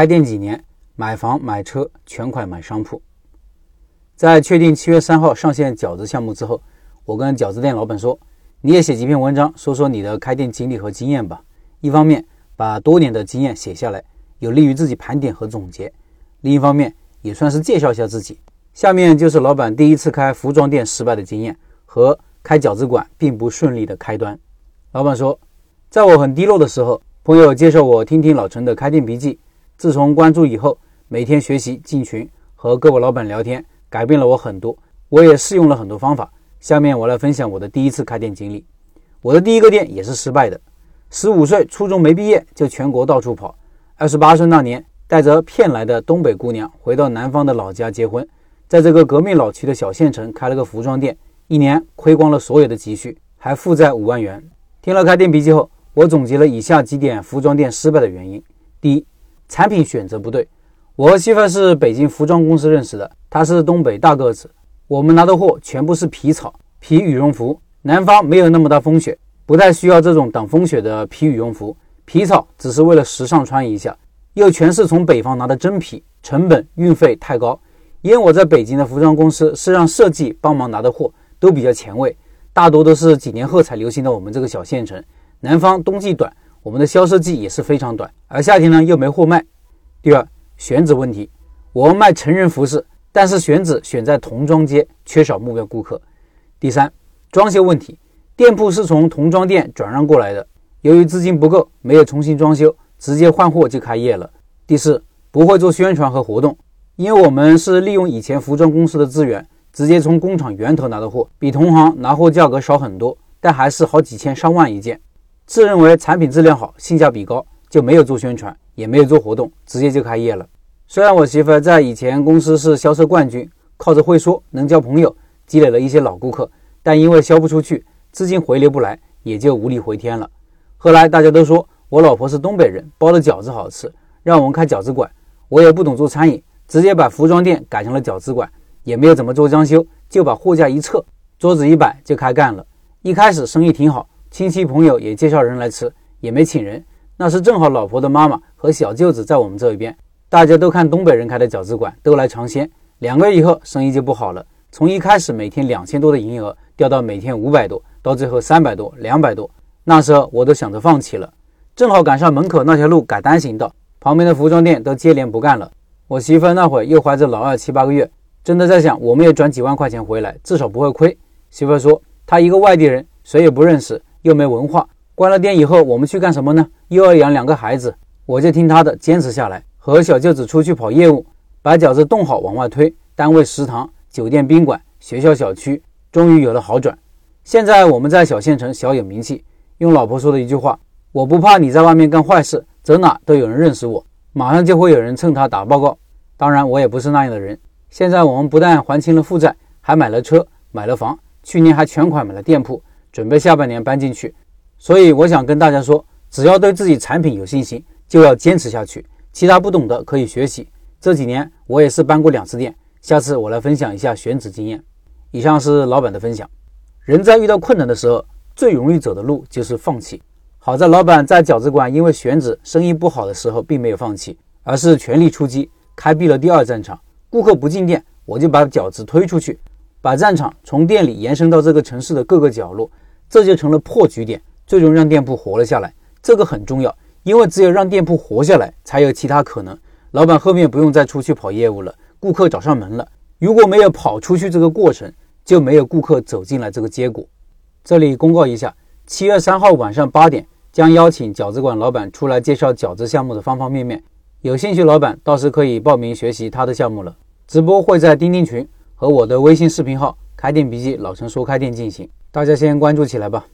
开店几年，买房买车全款买商铺。在确定七月三号上线饺子项目之后，我跟饺子店老板说：“你也写几篇文章，说说你的开店经历和经验吧。一方面把多年的经验写下来，有利于自己盘点和总结；另一方面也算是介绍一下自己。”下面就是老板第一次开服装店失败的经验和开饺子馆并不顺利的开端。老板说：“在我很低落的时候。”朋友介绍我听听老陈的开店笔记，自从关注以后，每天学习进群和各位老板聊天，改变了我很多。我也试用了很多方法。下面我来分享我的第一次开店经历。我的第一个店也是失败的。十五岁，初中没毕业就全国到处跑。二十八岁那年，带着骗来的东北姑娘回到南方的老家结婚，在这个革命老区的小县城开了个服装店，一年亏光了所有的积蓄，还负债五万元。听了开店笔记后。我总结了以下几点服装店失败的原因：第一，产品选择不对。我和媳妇是北京服装公司认识的，她是东北大个子，我们拿的货全部是皮草、皮羽绒服。南方没有那么大风雪，不太需要这种挡风雪的皮羽绒服。皮草只是为了时尚穿一下，又全是从北方拿的真皮，成本运费太高。因为我在北京的服装公司是让设计帮忙拿的货，都比较前卫，大多都是几年后才流行的我们这个小县城。南方冬季短，我们的销售季也是非常短，而夏天呢又没货卖。第二，选址问题，我们卖成人服饰，但是选址选在童装街，缺少目标顾客。第三，装修问题，店铺是从童装店转让过来的，由于资金不够，没有重新装修，直接换货就开业了。第四，不会做宣传和活动，因为我们是利用以前服装公司的资源，直接从工厂源头拿的货，比同行拿货价格少很多，但还是好几千上万一件。自认为产品质量好，性价比高，就没有做宣传，也没有做活动，直接就开业了。虽然我媳妇在以前公司是销售冠军，靠着会说、能交朋友，积累了一些老顾客，但因为销不出去，资金回流不来，也就无力回天了。后来大家都说我老婆是东北人，包的饺子好吃，让我们开饺子馆。我也不懂做餐饮，直接把服装店改成了饺子馆，也没有怎么做装修，就把货架一撤，桌子一摆就开干了。一开始生意挺好。亲戚朋友也介绍人来吃，也没请人。那是正好老婆的妈妈和小舅子在我们这一边，大家都看东北人开的饺子馆，都来尝鲜。两个月以后，生意就不好了，从一开始每天两千多的营业额，掉到每天五百多，到最后三百多、两百多。那时候我都想着放弃了。正好赶上门口那条路改单行道，旁边的服装店都接连不干了。我媳妇那会儿又怀着老二七八个月，真的在想，我们也转几万块钱回来，至少不会亏。媳妇说，她一个外地人，谁也不认识。又没文化，关了店以后，我们去干什么呢？又要养两个孩子，我就听他的，坚持下来，和小舅子出去跑业务，把饺子冻好往外推，单位食堂、酒店宾馆、学校小区，终于有了好转。现在我们在小县城小有名气。用老婆说的一句话：“我不怕你在外面干坏事，走哪都有人认识我，马上就会有人蹭他打报告。”当然，我也不是那样的人。现在我们不但还清了负债，还买了车，买了房，去年还全款买了店铺。准备下半年搬进去，所以我想跟大家说，只要对自己产品有信心，就要坚持下去。其他不懂的可以学习。这几年我也是搬过两次店，下次我来分享一下选址经验。以上是老板的分享。人在遇到困难的时候，最容易走的路就是放弃。好在老板在饺子馆因为选址生意不好的时候，并没有放弃，而是全力出击，开辟了第二战场。顾客不进店，我就把饺子推出去，把战场从店里延伸到这个城市的各个角落。这就成了破局点，最终让店铺活了下来。这个很重要，因为只有让店铺活下来，才有其他可能。老板后面不用再出去跑业务了，顾客找上门了。如果没有跑出去这个过程，就没有顾客走进来这个结果。这里公告一下，七月三号晚上八点将邀请饺子馆老板出来介绍饺子项目的方方面面。有兴趣老板到时可以报名学习他的项目了。直播会在钉钉群和我的微信视频号“开店笔记老陈说开店”进行。大家先关注起来吧。